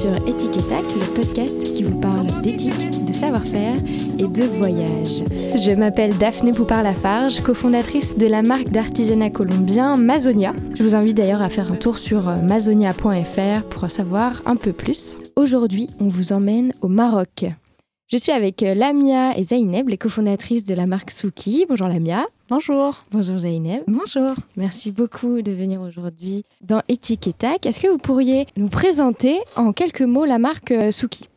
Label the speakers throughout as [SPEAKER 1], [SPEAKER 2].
[SPEAKER 1] sur Éthique et Tac, le podcast qui vous parle d'éthique, de savoir-faire et de voyage. Je m'appelle Daphné Poupard-Lafarge, cofondatrice de la marque d'artisanat colombien Mazonia. Je vous invite d'ailleurs à faire un tour sur euh, mazonia.fr pour en savoir un peu plus. Aujourd'hui, on vous emmène au Maroc. Je suis avec euh, Lamia et Zaineb, les cofondatrices de la marque Souki. Bonjour Lamia.
[SPEAKER 2] Bonjour.
[SPEAKER 1] Bonjour Zaineb.
[SPEAKER 2] Bonjour.
[SPEAKER 1] Merci beaucoup de venir aujourd'hui dans Éthique et Tac. Est-ce que vous pourriez nous présenter en quelques mots la marque euh, Souki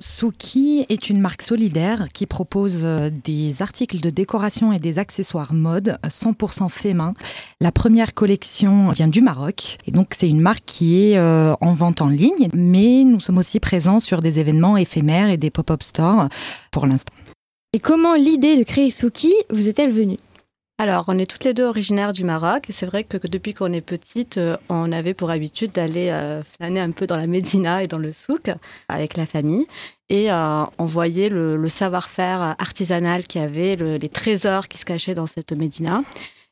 [SPEAKER 2] Souki est une marque solidaire qui propose euh, des articles de décoration et des accessoires mode 100% fait main. La première collection vient du Maroc et donc c'est une marque qui est euh, en vente en ligne, mais nous sommes aussi présents sur des événements éphémères et des pop-up stores pour l'instant.
[SPEAKER 1] Et comment l'idée de créer Souki vous est-elle venue?
[SPEAKER 3] Alors, on est toutes les deux originaires du Maroc. C'est vrai que depuis qu'on est petite, euh, on avait pour habitude d'aller euh, flâner un peu dans la Médina et dans le souk avec la famille. Et euh, on voyait le, savoir-faire artisanal qui avait, les trésors qui se cachaient dans cette Médina.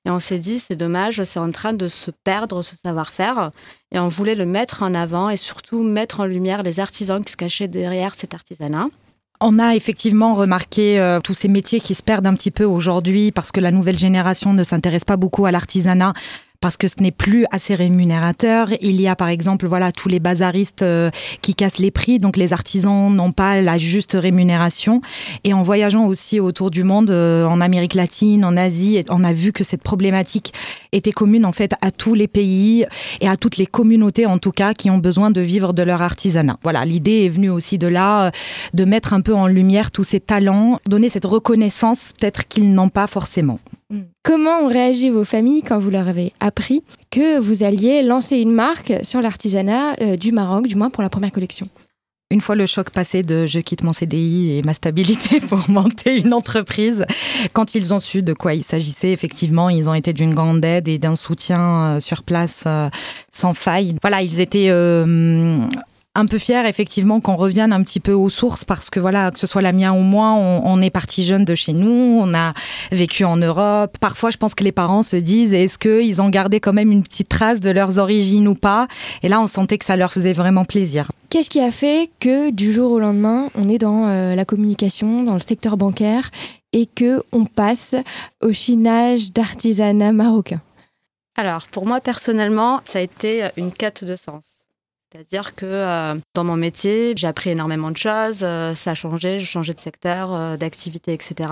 [SPEAKER 3] Et on s'est dit, c'est dommage, c'est en train de se perdre ce savoir-faire. Et on voulait le mettre en avant et surtout mettre en lumière les artisans qui se cachaient derrière cet artisanat.
[SPEAKER 2] On a effectivement remarqué euh, tous ces métiers qui se perdent un petit peu aujourd'hui parce que la nouvelle génération ne s'intéresse pas beaucoup à l'artisanat parce que ce n'est plus assez rémunérateur. Il y a par exemple voilà tous les bazaristes euh, qui cassent les prix, donc les artisans n'ont pas la juste rémunération. Et en voyageant aussi autour du monde, euh, en Amérique latine, en Asie, on a vu que cette problématique était commune en fait à tous les pays et à toutes les communautés en tout cas qui ont besoin de vivre de leur artisanat. Voilà, l'idée est venue aussi de là, euh, de mettre un peu en lumière tous ces talents, donner cette reconnaissance peut-être qu'ils n'ont pas forcément.
[SPEAKER 1] Comment ont réagi vos familles quand vous leur avez appris que vous alliez lancer une marque sur l'artisanat euh, du Maroc, du moins pour la première collection?
[SPEAKER 2] Une fois le choc passé de je quitte mon CDI et ma stabilité pour monter une entreprise, quand ils ont su de quoi il s'agissait, effectivement, ils ont été d'une grande aide et d'un soutien euh, sur place euh, sans faille. Voilà, ils étaient un peu fier effectivement qu'on revienne un petit peu aux sources parce que voilà, que ce soit la mienne ou moi, on, est parti jeune de chez nous, on a vécu en Europe. Parfois, je pense que les parents se disent est-ce qu'ils ont gardé quand même une petite trace de leurs origines ou pas? Et là, on sentait que ça leur faisait vraiment plaisir.
[SPEAKER 1] Qu'est-ce qui a fait que du jour au lendemain, on est dans euh, la communication, dans le secteur bancaire et que on passe au chinage d'artisanat marocain?
[SPEAKER 3] Alors, pour moi personnellement, ça a été une quête de sens. C'est-à-dire que euh, dans mon métier, j'ai appris énormément de choses, euh, ça a changé, j'ai changé de secteur, euh, d'activité, etc.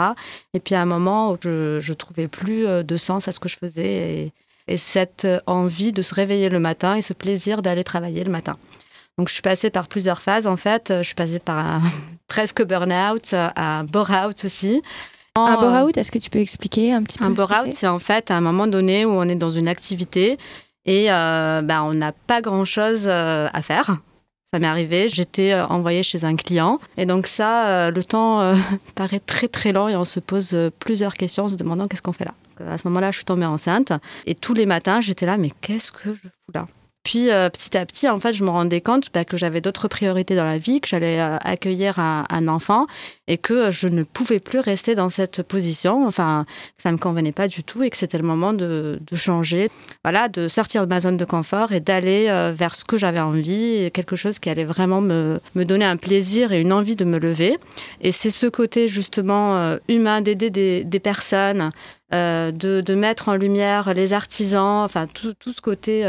[SPEAKER 3] Et puis à un moment, je, ne trouvais plus de sens à ce que je faisais et, et, cette envie de se réveiller le matin et ce plaisir d'aller travailler le matin. Donc je suis passée par plusieurs phases en fait. Je suis passée par un presque burn-out, un bore-out aussi.
[SPEAKER 1] Un bore-out, est-ce que tu peux expliquer un petit peu
[SPEAKER 3] Un bore-out, c'est en fait à un moment donné où on est dans une activité et euh, bah, on n'a pas grand-chose euh, à faire. Ça m'est arrivé, j'étais euh, envoyée chez un client. Et donc ça, le temps paraît très très lent et on se pose plusieurs questions en se demandant qu'est-ce qu'on fait là. À ce moment-là, je suis tombée enceinte. Et tous les matins, j'étais là, mais qu'est-ce que je fous là? Puis euh, petit à petit, en fait, je me rendais compte bah, que j'avais d'autres priorités dans la vie, que j'allais euh, accueillir un, enfant et que je ne pouvais plus rester dans cette position. Enfin, ça me convenait pas du tout et que c'était le moment de, changer, voilà, de sortir de ma zone de confort et d'aller euh, vers ce que j'avais envie, quelque chose qui allait vraiment me, donner un plaisir et une envie de me lever. Et c'est ce côté justement humain d'aider des, personnes, de, mettre en lumière les artisans, enfin tout, ce côté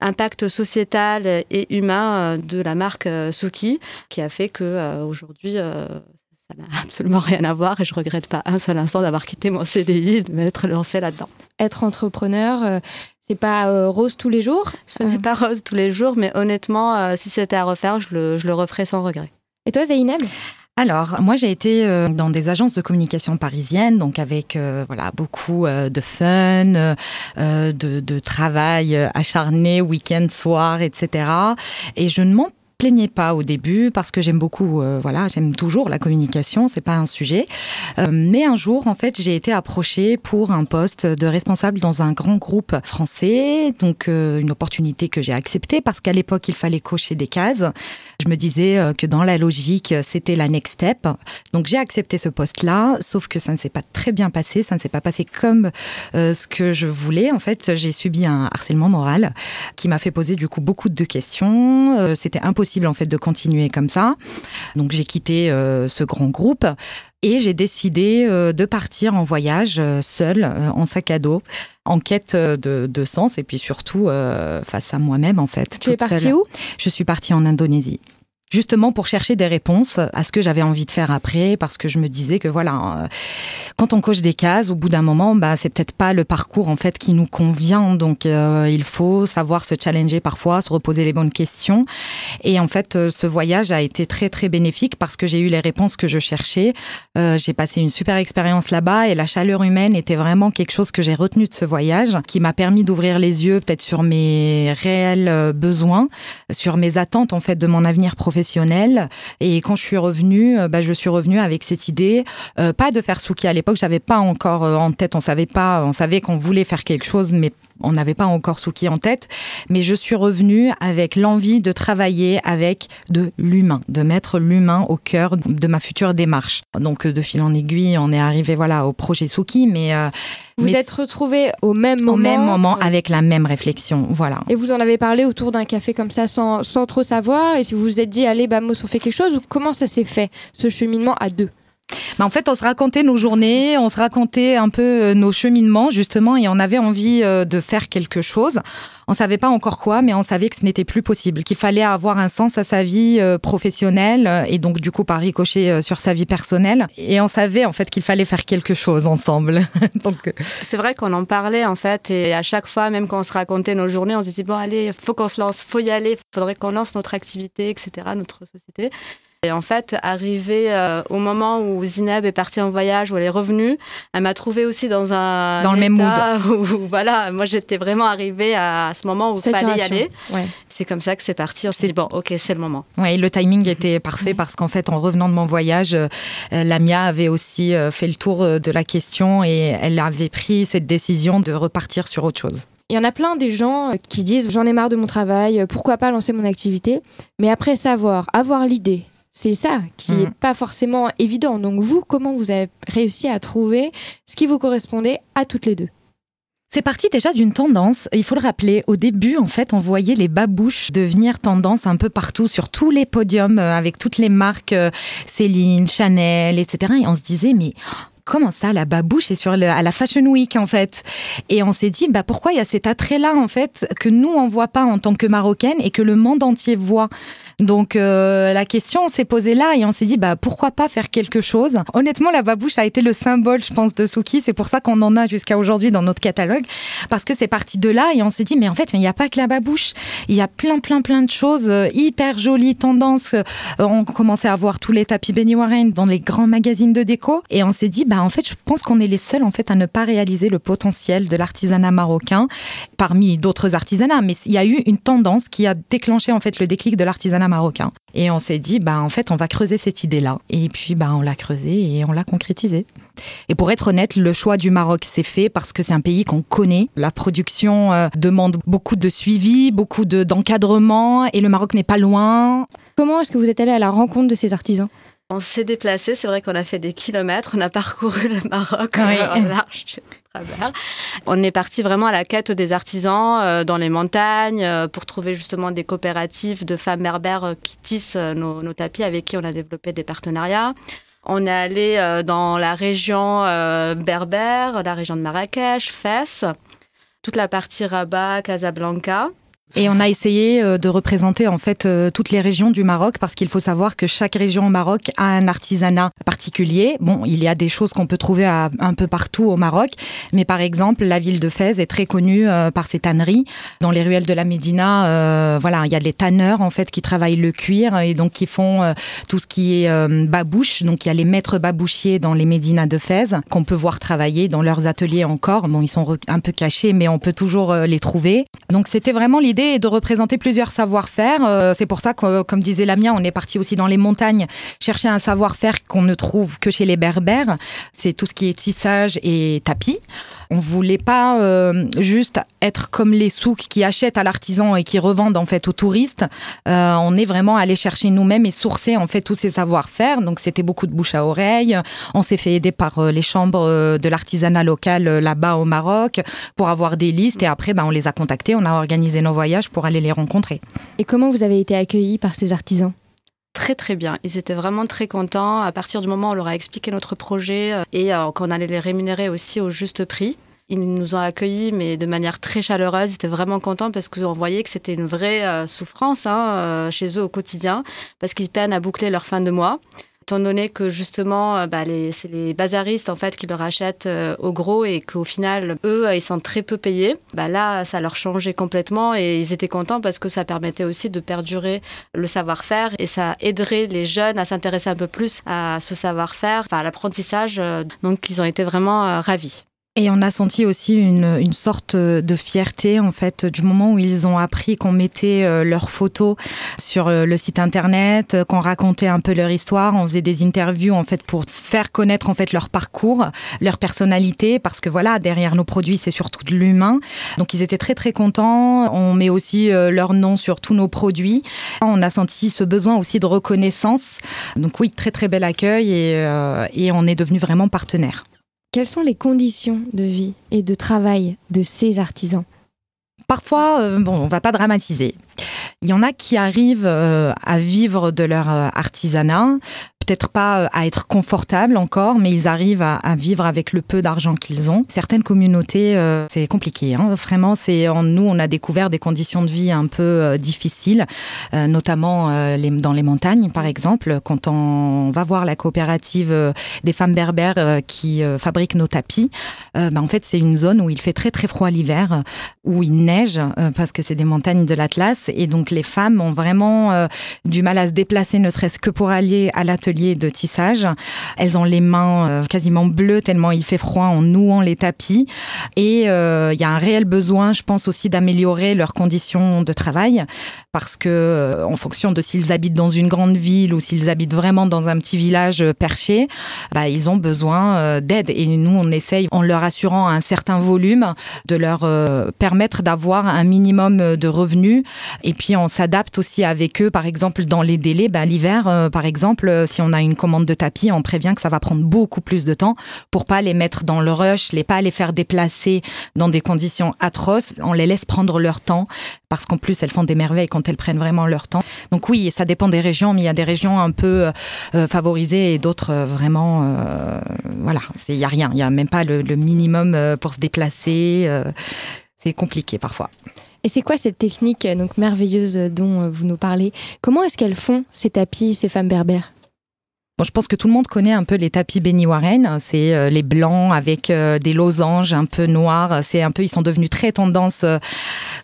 [SPEAKER 3] impact sociétal et humain euh, de la marque euh, Suki, qui a fait que euh, aujourd'hui ça n'a absolument rien à voir et je regrette pas un seul instant d'avoir quitté mon CDI et de m'être lancé là-dedans.
[SPEAKER 1] Être entrepreneur, c'est pas rose tous les jours
[SPEAKER 3] Ce n'est pas rose tous les jours, mais honnêtement, si c'était à refaire, je le, je le referais sans regret.
[SPEAKER 1] Et toi, Zainab?
[SPEAKER 2] Alors, moi, j'ai été euh, dans des agences de communication parisiennes, donc avec euh, voilà beaucoup euh, de fun, de, de, travail acharné, week-end, soir, etc. Et je ne m'en plaignais pas au début parce que j'aime beaucoup, euh, voilà, j'aime toujours la communication, c'est pas un sujet. Euh, mais un jour, en fait, j'ai été approchée pour un poste de responsable dans un grand groupe français, donc euh, une opportunité que j'ai acceptée parce qu'à l'époque, il fallait cocher des cases. Je me disais que dans la logique, c'était la next step. Donc j'ai accepté ce poste-là, sauf que ça ne s'est pas très bien passé, ça ne s'est pas passé comme ce que je voulais. En fait, j'ai subi un harcèlement moral qui m'a fait poser du coup beaucoup de questions. c'était impossible possible en fait de continuer comme ça. Donc j'ai quitté ce grand groupe et j'ai décidé de partir en voyage seule, en sac à dos, en quête de, de sens et puis surtout face à moi-même en fait.
[SPEAKER 1] Tu es partie où?
[SPEAKER 2] Je suis partie en Indonésie justement pour chercher des réponses à ce que j'avais envie de faire après, parce que je me disais que voilà, euh, quand on coche des cases, au bout d'un moment, bah c'est peut-être pas le parcours en fait qui nous convient, donc euh, il faut savoir se challenger parfois, se reposer les bonnes questions. Et en fait, euh, ce voyage a été très très bénéfique parce que j'ai eu les réponses que je cherchais. j'ai passé une super expérience là-bas et la chaleur humaine était vraiment quelque chose que j'ai retenu de ce voyage, qui m'a permis d'ouvrir les yeux peut-être sur mes réels besoins, sur mes attentes en fait de mon avenir professionnel et quand je suis revenue, euh, bah, je suis revenue avec cette idée, euh, pas de faire Souki à l'époque, j'avais pas encore euh, en tête, on savait pas, on savait qu'on voulait faire quelque chose, mais on n'avait pas encore Souki en tête, mais je suis revenue avec l'envie de travailler avec de l'humain, de mettre l'humain au cœur de ma future démarche. Donc de fil en aiguille, on est arrivé voilà au projet Souki, mais
[SPEAKER 1] vous êtes retrouvés au même moment
[SPEAKER 2] Au même moment, avec la même réflexion, voilà.
[SPEAKER 1] Et vous en avez parlé autour d'un café comme ça, sans, sans trop savoir, et si vous vous êtes dit, allez, Bamos, on fait quelque chose, ou comment ça s'est fait, ce cheminement à deux?
[SPEAKER 2] Bah, en fait, on se racontait nos journées, on se racontait un peu euh, nos cheminements, justement, et on avait envie euh, de faire quelque chose. On savait pas encore quoi, mais on savait que ce n'était plus possible, qu'il fallait avoir un sens à sa vie euh, professionnelle et donc du coup par ricochet sur sa vie personnelle. Et on savait en fait qu'il fallait faire quelque chose ensemble.
[SPEAKER 3] donc c'est vrai qu'on en parlait en fait, et à chaque fois, même quand on se racontait nos journées, on se disait bon allez, faut qu'on se lance, faut y aller, faudrait qu'on lance notre activité, etc., notre société. Et en fait, arrivé euh, au moment où Zineb est partie en voyage, où elle est revenue, elle m'a trouvé aussi dans un
[SPEAKER 2] dans le même mood.
[SPEAKER 3] Où, voilà, moi j'étais vraiment arrivée à, ce moment où il fallait y aller. C'est comme ça que c'est parti. On s'est dit bon, ok, c'est le moment.
[SPEAKER 2] Oui, le timing était parfait parce qu'en fait, en revenant de mon voyage, euh, Lamia avait aussi euh, fait le tour de la question et elle avait pris cette décision de repartir sur autre chose.
[SPEAKER 1] Il y en a plein des gens qui disent j'en ai marre de mon travail, pourquoi pas lancer mon activité? Mais après savoir, avoir l'idée, c'est ça qui n'est mm. pas forcément évident. Donc vous, comment vous avez réussi à trouver ce qui vous correspondait à toutes les deux?
[SPEAKER 2] C'est parti déjà d'une tendance. Il faut le rappeler. Au début, en fait, on voyait les babouches devenir tendance un peu partout, sur tous les podiums, euh, avec toutes les marques euh, Céline, Chanel, etc. Et on se disait, mais comment ça, la babouche est sur le, à la Fashion Week en fait? Et on s'est dit, bah pourquoi il y a cet attrait-là en fait que nous on voit pas en tant que marocaine et que le monde entier voit? Donc euh, la question s'est posée là et on s'est dit bah pourquoi pas faire quelque chose? Honnêtement, la babouche a été le symbole, je pense, de Suki. C'est pour ça qu'on en a jusqu'à aujourd'hui dans notre catalogue parce que c'est parti de là et on s'est dit mais en fait il n'y a pas que la babouche. Il y a plein plein plein de choses euh, hyper jolies tendances. Euh, on commençait à voir tous les tapis Benny Warren dans les grands magazines de déco et on s'est dit bah en fait je pense qu'on est les seuls en fait à ne pas réaliser le potentiel de l'artisanat marocain parmi d'autres artisanats. Mais il y a eu une tendance qui a déclenché en fait le déclic de l'artisanat marocain. Et on s'est dit, bah, en fait, on va creuser cette idée-là. Et puis, bah, on l'a creusée et on l'a concrétisée. Et pour être honnête, le choix du Maroc s'est fait parce que c'est un pays qu'on connaît. La production euh, demande beaucoup de suivi, beaucoup d'encadrement et le Maroc n'est pas loin.
[SPEAKER 1] Comment est-ce que vous êtes allé à la rencontre de ces artisans?
[SPEAKER 3] On s'est déplacé, c'est vrai qu'on a fait des kilomètres, on a parcouru le Maroc oui. Euh, large travers. On est parti vraiment à la quête des artisans euh, dans les montagnes euh, pour trouver justement des coopératives de femmes berbères qui tissent nos, tapis avec qui on a développé des partenariats. On est allé dans la région berbère, la région de Marrakech, Fès, toute la partie Rabat, Casablanca.
[SPEAKER 2] Et on a essayé euh, de représenter en fait euh, toutes les régions du Maroc parce qu'il faut savoir que chaque région au Maroc a un artisanat particulier. Bon, il y a des choses qu'on peut trouver un peu partout au Maroc, mais par exemple, la ville de Fès est très connue euh, par ses tanneries. Dans les ruelles de la Médina, voilà, il y a des tanneurs en fait qui travaillent le cuir et donc qui font tout ce qui est babouche. Donc il y a les maîtres babouchiers dans les Médinas de Fès qu'on peut voir travailler dans leurs ateliers encore. Bon, ils sont un peu cachés, mais on peut toujours les trouver. Donc c'était vraiment l'idée et de représenter plusieurs savoir-faire. Euh, c'est pour ça que, comme disait Lamia, on est parti aussi dans les montagnes chercher un savoir-faire qu'on ne trouve que chez les berbères. C'est tout ce qui est tissage et tapis. On voulait pas euh, juste être comme les souks qui achètent à l'artisan et qui revendent en fait aux touristes. Euh, on est vraiment allé chercher nous-mêmes et sourcer en fait tous ces savoir-faire. Donc c'était beaucoup de bouche à oreille. On s'est fait aider par les chambres de l'artisanat local là-bas au Maroc pour avoir des listes et après ben, on les a contactés, on a organisé nos voyages pour aller les rencontrer.
[SPEAKER 1] Et comment vous avez été accueillis par ces artisans?
[SPEAKER 3] Très très bien. Ils étaient vraiment très contents. À partir du moment où on leur a expliqué notre projet euh, et euh, qu'on allait les rémunérer aussi au juste prix, ils nous ont accueillis, mais de manière très chaleureuse. Ils étaient vraiment contents parce qu'on voyait que c'était une vraie euh, souffrance hein, chez eux au quotidien, parce qu'ils peinent à boucler leur fin de mois étant donné que justement, euh, bah, c'est les bazaristes en fait qui leur achètent euh, au gros et qu'au final, eux, ils sont très peu payés. Bah, là, ça leur changeait complètement et ils étaient contents parce que ça permettait aussi de perdurer le savoir-faire et ça aiderait les jeunes à s'intéresser un peu plus à ce savoir-faire, à l'apprentissage. Euh, donc, ils ont été vraiment ravis.
[SPEAKER 2] Et on a senti aussi une, une, sorte de fierté en fait du moment où ils ont appris qu'on mettait euh, leurs photos sur euh, le site internet, euh, qu'on racontait un peu leur histoire, on faisait des interviews en fait pour faire connaître en fait leur parcours, leur personnalité parce que voilà derrière nos produits c'est surtout de l'humain. Donc ils étaient très très contents. On met aussi leur nom sur tous nos produits. On a senti ce besoin aussi de reconnaissance. Donc oui très très bel accueil et, et on est devenu vraiment partenaire.
[SPEAKER 1] Quelles sont les conditions de vie et de travail de ces artisans?
[SPEAKER 2] Parfois, euh, bon, on va pas dramatiser. Il y en a qui arrivent euh, à vivre de leur euh, artisanat peut-être pas euh, à être confortables encore, mais ils arrivent à, vivre avec le peu d'argent qu'ils ont. Certaines communautés, euh, c'est compliqué. Hein. Vraiment, c'est nous, on a découvert des conditions de vie un peu euh, difficiles, notamment dans les montagnes, par exemple. Quand on va voir la coopérative des femmes berbères qui fabriquent nos tapis, bah, en fait, c'est une zone où il fait très très froid l'hiver, où il neige parce que c'est des montagnes de l'Atlas, et donc les femmes ont vraiment du mal à se déplacer, ne serait-ce que pour aller à l'atelier de tissage. Elles ont les mains euh, quasiment bleues tellement il fait froid en nouant les tapis. Et euh, il y a un réel besoin, je pense aussi, d'améliorer leurs conditions de travail parce que euh, en fonction de s'ils habitent dans une grande ville ou s'ils habitent vraiment dans un petit village perché, bah, ils ont besoin d'aide. Et nous, on essaye, en leur assurant un certain volume, de leur permettre d'avoir un minimum de revenus. Et puis, on s'adapte aussi avec eux, par exemple, dans les délais. Bah, L'hiver, par exemple, si on a une commande de tapis, on prévient que ça va prendre beaucoup plus de temps pour pas les mettre dans le rush, les pas les faire déplacer dans des conditions atroces. On les laisse prendre leur temps parce qu'en plus elles font des merveilles quand elles prennent vraiment leur temps. Donc oui, ça dépend des régions, mais il y a des régions un peu euh, favorisées et d'autres euh, vraiment, euh, voilà, il y a rien, il y a même pas le, le minimum pour se déplacer. c'est compliqué parfois.
[SPEAKER 1] Et c'est quoi cette technique donc merveilleuse dont vous nous parlez? Comment est-ce qu'elles font ces tapis, ces femmes berbères?
[SPEAKER 2] Je pense que tout le monde connaît un peu les tapis Warren. C'est euh, les blancs avec euh, des losanges un peu noirs. C'est un peu, ils sont devenus très tendance euh,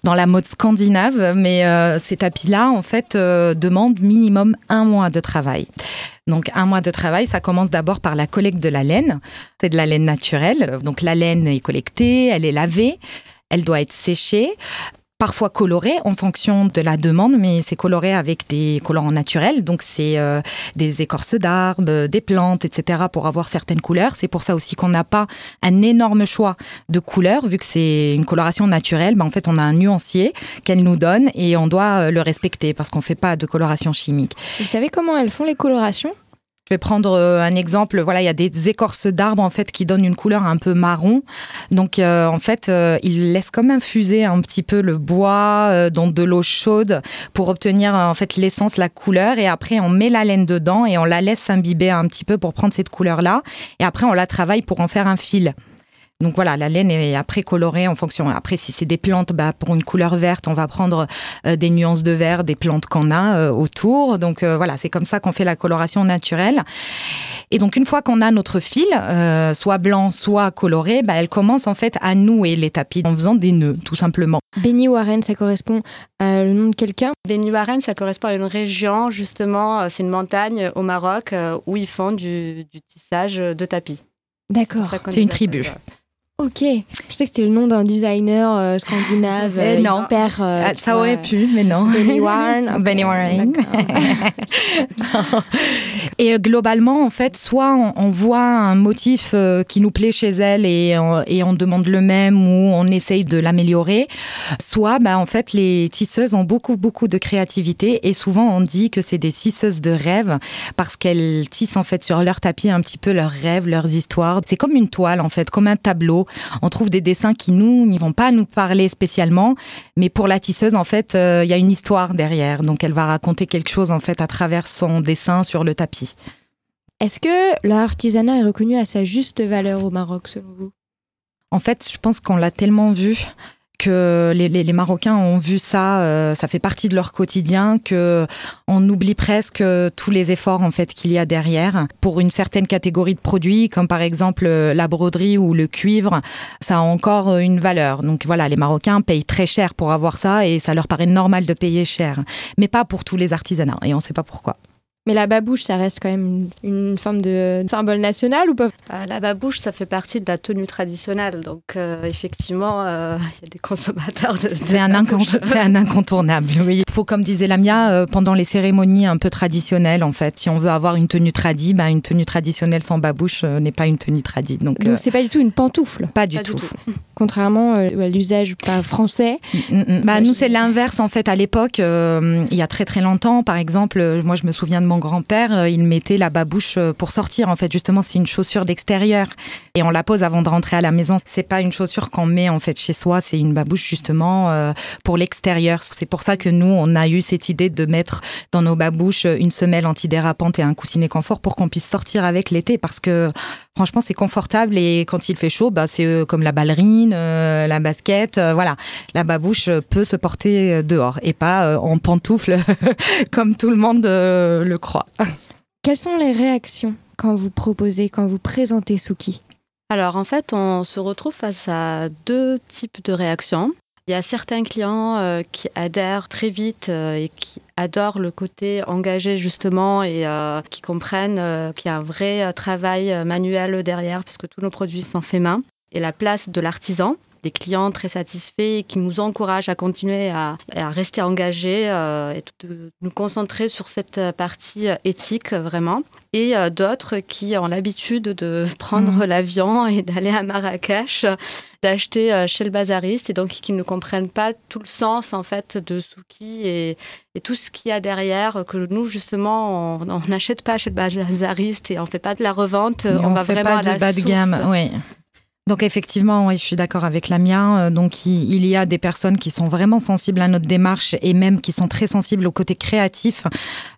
[SPEAKER 2] dans la mode scandinave. Mais ces tapis-là, en fait, demandent minimum un mois de travail. Donc un mois de travail, ça commence d'abord par la collecte de la laine. C'est de la laine naturelle. Donc la laine est collectée, elle est lavée. Elle doit être séchée parfois coloré en fonction de la demande, mais c'est coloré avec des colorants naturels. Donc, c'est euh, des écorces d'arbres, des plantes, etc. pour avoir certaines couleurs. C'est pour ça aussi qu'on n'a pas un énorme choix de couleurs, vu que c'est une coloration naturelle. Ben, en fait, on a un nuancier qu'elle nous donne et on doit euh, le respecter parce qu'on ne fait pas de coloration chimique.
[SPEAKER 1] Vous savez comment elles font les colorations?
[SPEAKER 2] Je vais prendre euh, un exemple. Voilà, il y a des écorces d'arbres en fait qui donnent une couleur un peu marron. Donc euh, en fait, euh, ils laissent comme infuser un petit peu le bois dans de l'eau chaude pour obtenir en fait l'essence, la couleur. Et après, on met la laine dedans et on la laisse s'imbiber un petit peu pour prendre cette couleur là. Et après, on la travaille pour en faire un fil. Donc voilà, la laine est après colorée en fonction. Après, si c'est des plantes, bah, pour une couleur verte, on va prendre euh, des nuances de vert des plantes qu'on a euh, autour. Donc euh, voilà, c'est comme ça qu'on fait la coloration naturelle. Et donc une fois qu'on a notre fil, soit blanc, soit coloré, bah, elle commence en fait à nouer les tapis en faisant des nœuds, tout simplement.
[SPEAKER 1] Benny Warren, ça correspond à le nom de quelqu'un?
[SPEAKER 3] Benny Warren, ça correspond à une région, justement, c'est une montagne au Maroc où ils font du, du tissage de tapis.
[SPEAKER 1] D'accord.
[SPEAKER 2] C'est une tribu.
[SPEAKER 1] Ok, je sais que c'était le nom d'un designer euh, scandinave.
[SPEAKER 2] Euh, non,
[SPEAKER 1] hyper,
[SPEAKER 2] euh, ah, ça aurait pu, mais non.
[SPEAKER 1] Benny Warren.
[SPEAKER 2] Benny Warren. Et euh, globalement, en fait, soit on, voit un motif euh, qui nous plaît chez elle et, et, on demande le même ou on essaye de l'améliorer, soit bah, en fait les tisseuses ont beaucoup beaucoup de créativité et souvent on dit que c'est des tisseuses de rêve parce qu'elles tissent en fait sur leur tapis un petit peu leurs rêves, leurs histoires. C'est comme une toile en fait, comme un tableau. On trouve des dessins qui nous ne vont pas nous parler spécialement, mais pour la tisseuse en fait, euh, il y a une histoire derrière. Donc elle va raconter quelque chose en fait à travers son dessin sur le tapis.
[SPEAKER 1] Est-ce que l'artisanat est reconnu à sa juste valeur au Maroc selon vous?
[SPEAKER 2] En fait, je pense qu'on l'a tellement vu que les, Marocains ont vu ça, euh, ça fait partie de leur quotidien, que on oublie presque tous les efforts en fait qu'il y a derrière pour une certaine catégorie de produits, comme par exemple euh, la broderie ou le cuivre, ça a encore une valeur. Donc voilà, les Marocains payent très cher pour avoir ça et ça leur paraît normal de payer cher, mais pas pour tous les artisanats et on ne sait pas pourquoi.
[SPEAKER 1] Mais la babouche, ça reste quand même une, forme de symbole national ou pas?
[SPEAKER 3] Bah, La babouche, ça fait partie de la tenue traditionnelle. Donc, euh, effectivement, euh, il y a des consommateurs de.
[SPEAKER 2] C'est un, un, incontournable, oui. Il faut, comme disait Lamia, euh, pendant les cérémonies un peu traditionnelles, en fait, si on veut avoir une tenue tradie, bah, une tenue traditionnelle sans babouche n'est pas une tenue tradie.
[SPEAKER 1] Donc, donc c'est pas du tout une pantoufle?
[SPEAKER 2] Pas du, tout.
[SPEAKER 1] Contrairement à l'usage pas français.
[SPEAKER 2] Mm, mm, mm. Bah, nous, c'est l'inverse, en fait. À l'époque, il y a très très longtemps, par exemple, moi, je me souviens de mon grand-père, euh, il mettait la babouche euh, pour sortir. En fait, justement, c'est une chaussure d'extérieur et on la pose avant de rentrer à la maison. C'est pas une chaussure qu'on met en fait chez soi, c'est une babouche justement euh, pour l'extérieur. C'est pour ça que nous, on a eu cette idée de mettre dans nos babouches une semelle antidérapante et un coussinet confort pour qu'on puisse sortir avec l'été parce que franchement, c'est confortable et quand il fait chaud, bah, c'est comme la ballerine, la basket, voilà. La babouche peut se porter dehors et pas en pantoufle comme tout le monde le croit.
[SPEAKER 1] Quelles sont les réactions quand vous proposez, quand vous présentez Suki?
[SPEAKER 3] Alors en fait, on se retrouve face à deux types de réactions. Il y a certains clients euh, qui adhèrent très vite euh, et qui adorent le côté engagé justement et euh, qui comprennent qu'il y a un vrai travail manuel derrière puisque tous nos produits sont faits main. Et la place de l'artisan des clients très satisfaits qui nous encouragent à continuer à, rester engagés euh, et de nous concentrer sur cette partie éthique vraiment. Et euh, d'autres qui ont l'habitude de prendre mhm. l'avion et d'aller à Marrakech, d'acheter euh, chez le bazariste et donc qui ne comprennent pas tout le sens en fait de Souki et, tout ce qu'il y a derrière que nous justement on n'achète pas chez le bazariste et on fait pas de la revente, on, va vraiment à la bas de gamme, oui.
[SPEAKER 2] Donc effectivement, je suis d'accord avec la mienne. Euh, donc il y a des personnes qui sont vraiment sensibles à notre démarche et même qui sont très sensibles au côté créatif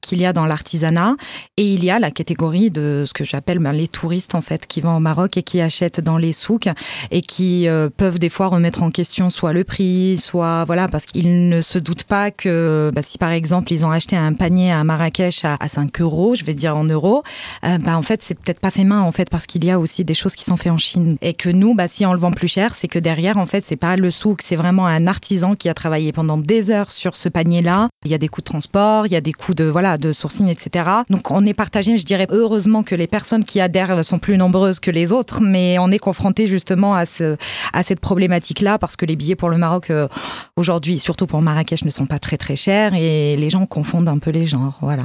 [SPEAKER 2] qu'il y a dans l'artisanat. Et il y a la catégorie de ce que j'appelle ben, les touristes en fait qui vont au Maroc et qui achètent dans les souks et qui euh, peuvent des fois remettre en question soit le prix, soit voilà parce qu'ils ne se doutent pas que bah, si par exemple ils ont acheté un panier à Marrakech à, 5 euros, je vais dire en euros, euh, bah, en fait c'est peut-être pas fait main en fait parce qu'il y a aussi des choses qui sont faites en Chine et que nous, bah, si on le vend plus cher, c'est que derrière, en fait, c'est pas le souk, c'est vraiment un artisan qui a travaillé pendant des heures sur ce panier-là. Il y a des coûts de transport, il y a des coûts de voilà de sourcing, etc. Donc on est partagé. Je dirais heureusement que les personnes qui adhèrent sont plus nombreuses que les autres, mais on est confronté justement à ce à cette problématique-là parce que les billets pour le Maroc euh, aujourd'hui, surtout pour Marrakech, ne sont pas très très chers et les gens confondent un peu les genres. Voilà.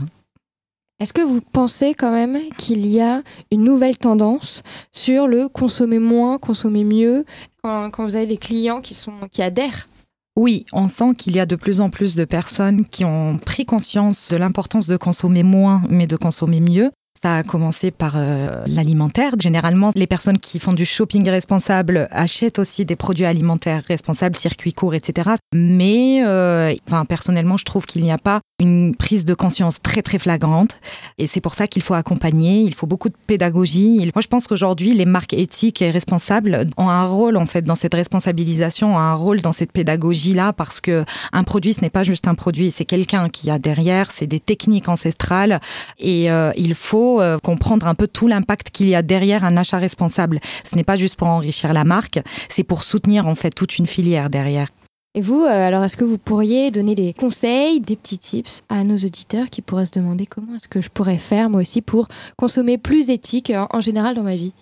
[SPEAKER 1] Est-ce que vous pensez quand même qu'il y a une nouvelle tendance sur le consommer moins, consommer mieux, quand, vous avez des clients qui, sont, qui adhèrent?
[SPEAKER 2] Oui, on sent qu'il y a de plus en plus de personnes qui ont pris conscience de l'importance de consommer moins, mais de consommer mieux. Ça a commencé par euh, l'alimentaire. Généralement, les personnes qui font du shopping responsable achètent aussi des produits alimentaires responsables, circuits courts, etc. Mais, euh, personnellement, je trouve qu'il n'y a pas une prise de conscience très très flagrante et c'est pour ça qu'il faut accompagner, il faut beaucoup de pédagogie. Moi je pense qu'aujourd'hui les marques éthiques et responsables ont un rôle en fait dans cette responsabilisation, ont un rôle dans cette pédagogie là parce que un produit ce n'est pas juste un produit, c'est quelqu'un qui a derrière, c'est des techniques ancestrales et euh, il faut euh, comprendre un peu tout l'impact qu'il y a derrière un achat responsable. Ce n'est pas juste pour enrichir la marque, c'est pour soutenir en fait toute une filière derrière.
[SPEAKER 1] Et vous, euh, alors est-ce que vous pourriez donner des conseils, des petits tips à nos auditeurs qui pourraient se demander comment est-ce que je pourrais faire moi aussi pour consommer plus éthique en général dans ma vie?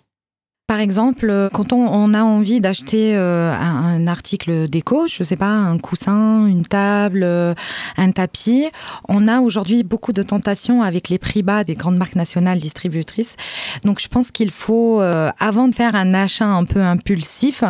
[SPEAKER 2] Par exemple, quand on, a envie d'acheter un, un, article déco, je sais pas, un coussin, une table, un tapis, on a aujourd'hui beaucoup de tentations avec les prix bas des grandes marques nationales distributrices. Donc je pense qu'il faut, avant de faire un achat un peu impulsif,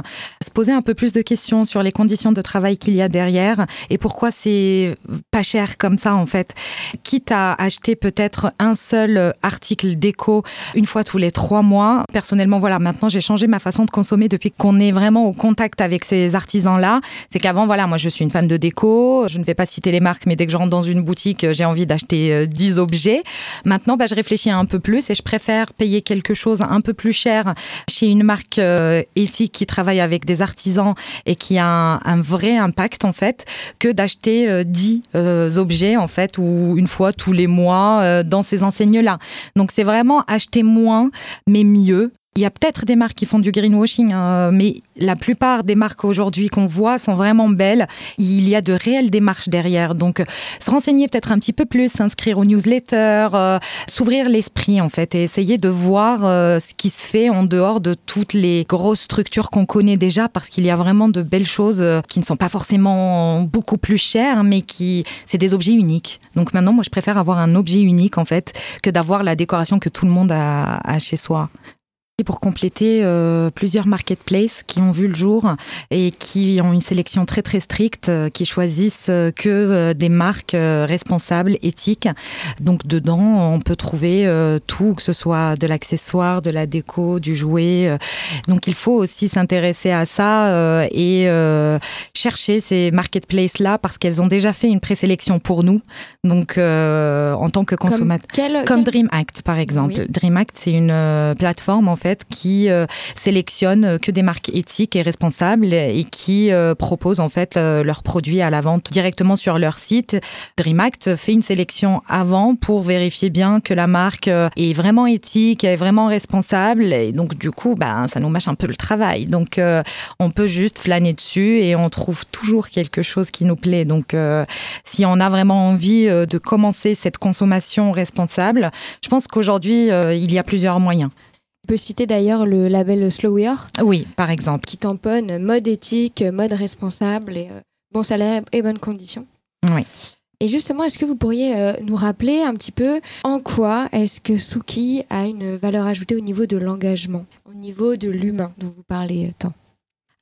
[SPEAKER 2] se poser un peu plus de questions sur les conditions de travail qu'il y a derrière et pourquoi c'est pas cher comme ça en fait. Quitte à acheter peut-être un seul article déco une fois tous les trois mois. Personnellement, voilà, maintenant j'ai changé ma façon de consommer depuis qu'on est vraiment au contact avec ces artisans-là. C'est qu'avant, voilà, moi je suis une fan de déco. Je ne vais pas citer les marques, mais dès que je rentre dans une boutique, j'ai envie d'acheter 10 euh, objets. Maintenant, bah, je réfléchis un peu plus et je préfère payer quelque chose un peu plus cher chez une marque euh, éthique qui travaille avec des artisans et qui a un, vrai impact en fait que d'acheter 10 euh, objets en fait ou une fois tous les mois dans ces enseignes-là. Donc c'est vraiment acheter moins mais mieux il y a peut-être des marques qui font du greenwashing, hein, mais la plupart des marques aujourd'hui qu'on voit sont vraiment belles. Il y a de réelles démarches derrière. Donc, se renseigner peut-être un petit peu plus, s'inscrire aux newsletters, euh, s'ouvrir l'esprit en fait et essayer de voir euh, ce qui se fait en dehors de toutes les grosses structures qu'on connaît déjà parce qu'il y a vraiment de belles choses euh, qui ne sont pas forcément beaucoup plus chères, mais qui, c'est des objets uniques. Donc maintenant, moi, je préfère avoir un objet unique en fait que d'avoir la décoration que tout le monde a, a chez soi pour compléter euh, plusieurs marketplaces qui ont vu le jour et qui ont une sélection très très stricte, euh, qui choisissent euh, que des marques responsables, éthiques. Donc dedans, on peut trouver tout, que ce soit de l'accessoire, de la déco, du jouet. Donc il faut aussi s'intéresser à ça et chercher ces marketplaces-là parce qu'elles ont déjà fait une présélection pour nous. Donc en tant que consommateur. Comme, Comme Dream Act par exemple. Dream Act, c'est une plateforme en fait qui euh, sélectionne que des marques éthiques et responsables et qui euh, proposent en fait leurs produits à la vente directement sur leur site. DreamAct fait une sélection avant pour vérifier bien que la marque euh, est vraiment éthique, est vraiment responsable et donc du coup ben ça nous mâche un peu le travail. Donc on peut juste flâner dessus et on trouve toujours quelque chose qui nous plaît. Donc si on a vraiment envie de commencer cette consommation responsable, je pense qu'aujourd'hui il y a plusieurs moyens.
[SPEAKER 1] On peut citer d'ailleurs le label Slower.
[SPEAKER 2] Oui, par exemple.
[SPEAKER 1] Qui tamponne mode éthique, mode responsable et euh, bon salaire et bonnes conditions.
[SPEAKER 2] Oui.
[SPEAKER 1] Et justement, est-ce que vous pourriez euh, nous rappeler un petit peu en quoi est-ce que Suki a une valeur ajoutée au niveau de l'engagement, au niveau de l'humain dont vous parlez tant?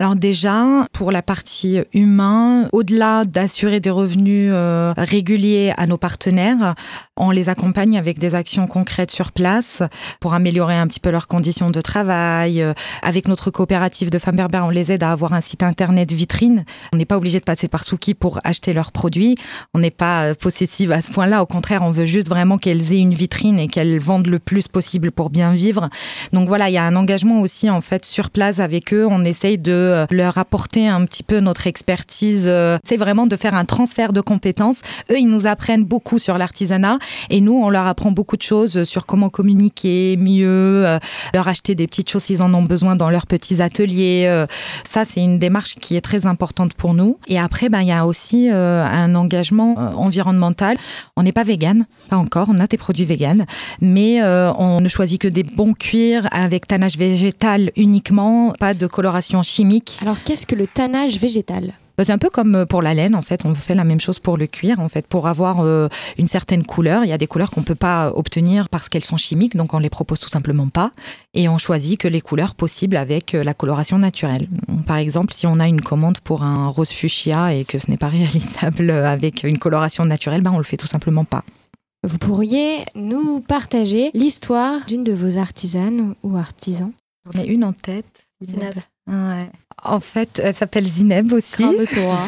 [SPEAKER 2] Alors déjà, pour la partie humain, au-delà d'assurer des revenus euh, réguliers à nos partenaires, on les accompagne avec des actions concrètes sur place pour améliorer un petit peu leurs conditions de travail. Euh, avec notre coopérative de femmes berbères, on les aide à avoir un site internet vitrine. On n'est pas obligé de passer par Souki pour acheter leurs produits. On n'est pas euh, possessive à ce point-là. Au contraire, on veut juste vraiment qu'elles aient une vitrine et qu'elles vendent le plus possible pour bien vivre. Donc voilà, il y a un engagement aussi en fait sur place avec eux. On essaye de euh, leur apporter un petit peu notre expertise. Euh, c'est vraiment de faire un transfert de compétences. Eux, ils nous apprennent beaucoup sur l'artisanat et nous, on leur apprend beaucoup de choses sur comment communiquer mieux, euh, leur acheter des petites choses s'ils en ont besoin dans leurs petits ateliers. Ça, c'est une démarche qui est très importante pour nous. Et après, ben, il y a aussi un engagement environnemental. On n'est pas vegan, pas encore. On a des produits vegan, mais on ne choisit que des bons cuirs avec tannage végétal uniquement, pas de coloration chimique
[SPEAKER 1] alors qu'est-ce que le tannage végétal
[SPEAKER 2] bah, c'est un peu comme euh, pour la laine, en fait. On fait la même chose pour le cuir, en fait, pour avoir euh, une certaine couleur. Il y a des couleurs qu'on peut pas obtenir parce qu'elles sont chimiques, donc on les propose tout simplement pas. Et on choisit que les couleurs possibles avec euh, la coloration naturelle. Par exemple, si on a une commande pour un rose fuchsia et que ce n'est pas réalisable avec une coloration naturelle, ben on le fait tout simplement pas.
[SPEAKER 1] Vous pourriez nous partager l'histoire d'une de vos artisanes ou artisans
[SPEAKER 2] J'en ai une en tête. En fait, elle s'appelle Zineb aussi.
[SPEAKER 1] Comme toi.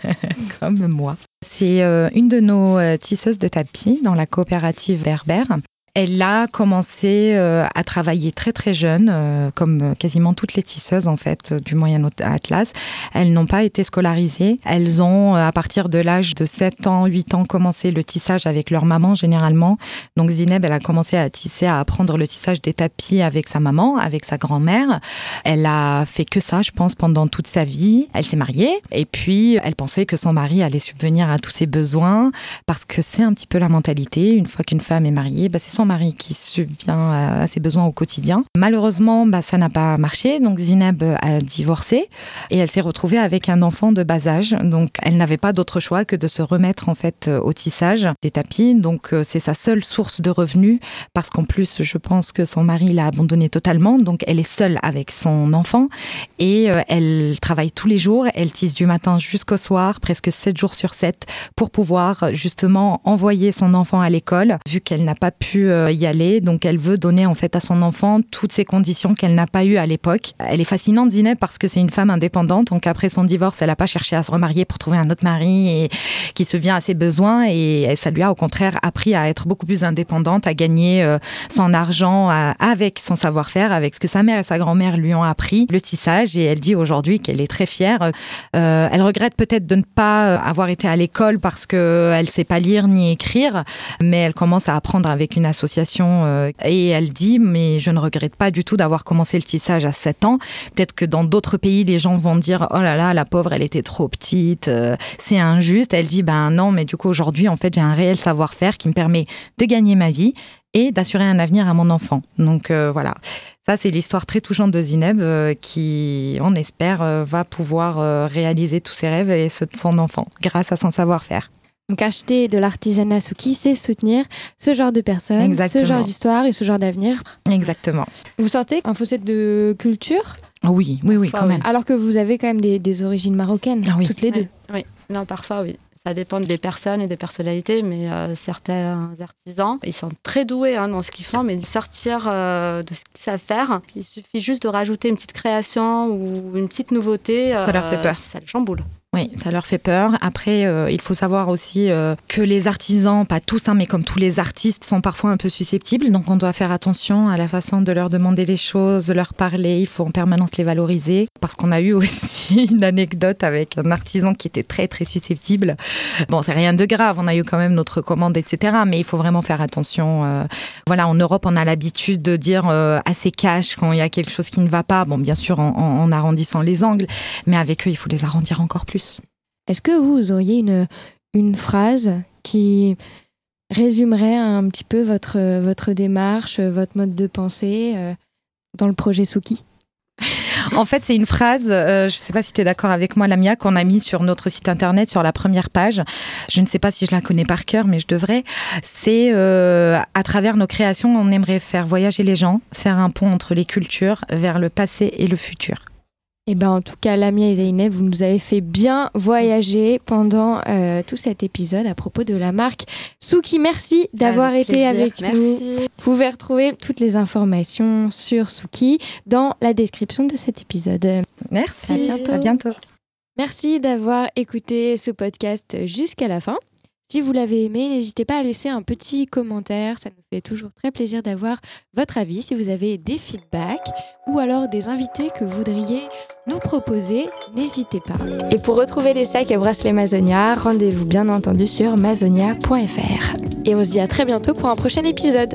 [SPEAKER 2] Comme moi. C'est euh, une de nos euh, tisseuses de tapis dans la coopérative Berbère. Elle a commencé euh, à travailler très très jeune, euh, comme quasiment toutes les tisseuses en fait du Moyen Atlas. Elles n'ont pas été scolarisées. Elles ont, euh, à partir de l'âge de 7 ans, 8 ans, commencé le tissage avec leur maman généralement. Donc Zineb, elle a commencé à tisser, à apprendre le tissage des tapis avec sa maman, avec sa grand-mère. Elle a fait que ça, je pense, pendant toute sa vie. Elle s'est mariée et puis elle pensait que son mari allait subvenir à tous ses besoins parce que c'est un petit peu la mentalité. Une fois qu'une femme est mariée, bah, c'est son mari qui subvient à, ses besoins au quotidien. Malheureusement, bah, ça n'a pas marché. Donc Zineb a divorcé et elle s'est retrouvée avec un enfant de bas âge. Donc elle n'avait pas d'autre choix que de se remettre en fait au tissage des tapis. Donc c'est sa seule source de revenus parce qu'en plus, je pense que son mari l'a abandonnée totalement. Donc elle est seule avec son enfant et elle travaille tous les jours. Elle tisse du matin jusqu'au soir, presque 7 jours sur 7, pour pouvoir justement envoyer son enfant à l'école, vu qu'elle n'a pas pu euh, y aller. Donc elle veut donner en fait à son enfant toutes ces conditions qu'elle n'a pas eues à l'époque. Elle est fascinante, Zineb, parce que c'est une femme indépendante. Donc après son divorce, elle n'a pas cherché à se remarier pour trouver un autre mari et qui se vient à ses besoins. Et ça lui a au contraire appris à être beaucoup plus indépendante, à gagner euh, son argent avec son savoir-faire, avec ce que sa mère et sa grand-mère lui ont appris, le tissage. Et elle dit aujourd'hui qu'elle est très fière. Euh, elle regrette peut-être de ne pas avoir été à l'école parce qu'elle sait pas lire ni écrire, mais elle commence à apprendre avec une euh, et elle dit mais je ne regrette pas du tout d'avoir commencé le tissage à 7 ans. Peut-être que dans d'autres pays les gens vont dire oh là là la pauvre elle était trop petite, euh, c'est injuste. Elle dit ben non mais du coup aujourd'hui en fait j'ai un réel savoir-faire qui me permet de gagner ma vie et d'assurer un avenir à mon enfant. Donc euh, voilà, ça c'est l'histoire très touchante de Zineb qui, on espère, va pouvoir réaliser tous ses rêves et ceux de son enfant grâce à son savoir-faire.
[SPEAKER 1] Donc acheter de l'artisanat Suki, c'est soutenir ce genre de personnes, ce genre d'histoire et ce genre d'avenir.
[SPEAKER 2] Exactement.
[SPEAKER 1] Vous sentez un fossé de culture?
[SPEAKER 2] Oui, oui, oui, quand même.
[SPEAKER 1] Alors que vous avez quand même des, origines marocaines, ah toutes les deux.
[SPEAKER 3] Oui, non, parfois oui. Ça dépend des personnes et des personnalités, mais euh, certains artisans, ils sont très doués hein, dans ce qu'ils font, mais sortir euh, de ce qu'ils savent faire, il suffit juste de rajouter une petite création ou une petite nouveauté.
[SPEAKER 2] ça leur fait peur.
[SPEAKER 3] Euh, ça le chamboule.
[SPEAKER 2] Oui, ça leur fait peur. Après, euh, il faut savoir aussi euh, que les artisans, pas tous, hein, mais comme tous les artistes, sont parfois un peu susceptibles. Donc, on doit faire attention à la façon de leur demander les choses, de leur parler. Il faut en permanence les valoriser. Parce qu'on a eu aussi une anecdote avec un artisan qui était très, très susceptible. Bon, c'est rien de grave. On a eu quand même notre commande, etc. Mais il faut vraiment faire attention. Euh. voilà, en Europe, on a l'habitude de dire assez cash quand il y a quelque chose qui ne va pas. Bon, bien sûr, en arrondissant les angles. Mais avec eux, il faut les arrondir encore plus.
[SPEAKER 1] Est-ce que vous auriez une, phrase qui résumerait un petit peu votre, votre démarche, votre mode de pensée euh, dans le projet Suki?
[SPEAKER 2] En fait, c'est une phrase, euh, je ne sais pas si tu es d'accord avec moi, Lamia, qu'on a mis sur notre site internet, sur la première page. Je ne sais pas si je la connais par cœur, mais je devrais. C'est euh, à travers nos créations, on aimerait faire voyager les gens, faire un pont entre les cultures vers le passé et le futur.
[SPEAKER 1] Eh ben, en tout cas, Lamia et Zaineb, vous nous avez fait bien voyager pendant euh, tout cet épisode à propos de la marque Souki. Merci d'avoir été avec nous. Vous pouvez retrouver toutes les informations sur Souki dans la description de cet épisode.
[SPEAKER 2] Merci.
[SPEAKER 1] À bientôt.
[SPEAKER 2] À bientôt.
[SPEAKER 1] Merci d'avoir écouté ce podcast jusqu'à la fin. Si vous l'avez aimé, n'hésitez pas à laisser un petit commentaire. Ça nous fait toujours très plaisir d'avoir votre avis. Si vous avez des feedbacks ou alors des invités que vous voudriez nous proposer, n'hésitez pas. Et pour retrouver les sacs et bracelets Mazonia, rendez-vous bien entendu sur mazonia.fr. Et on se dit à très bientôt pour un prochain épisode.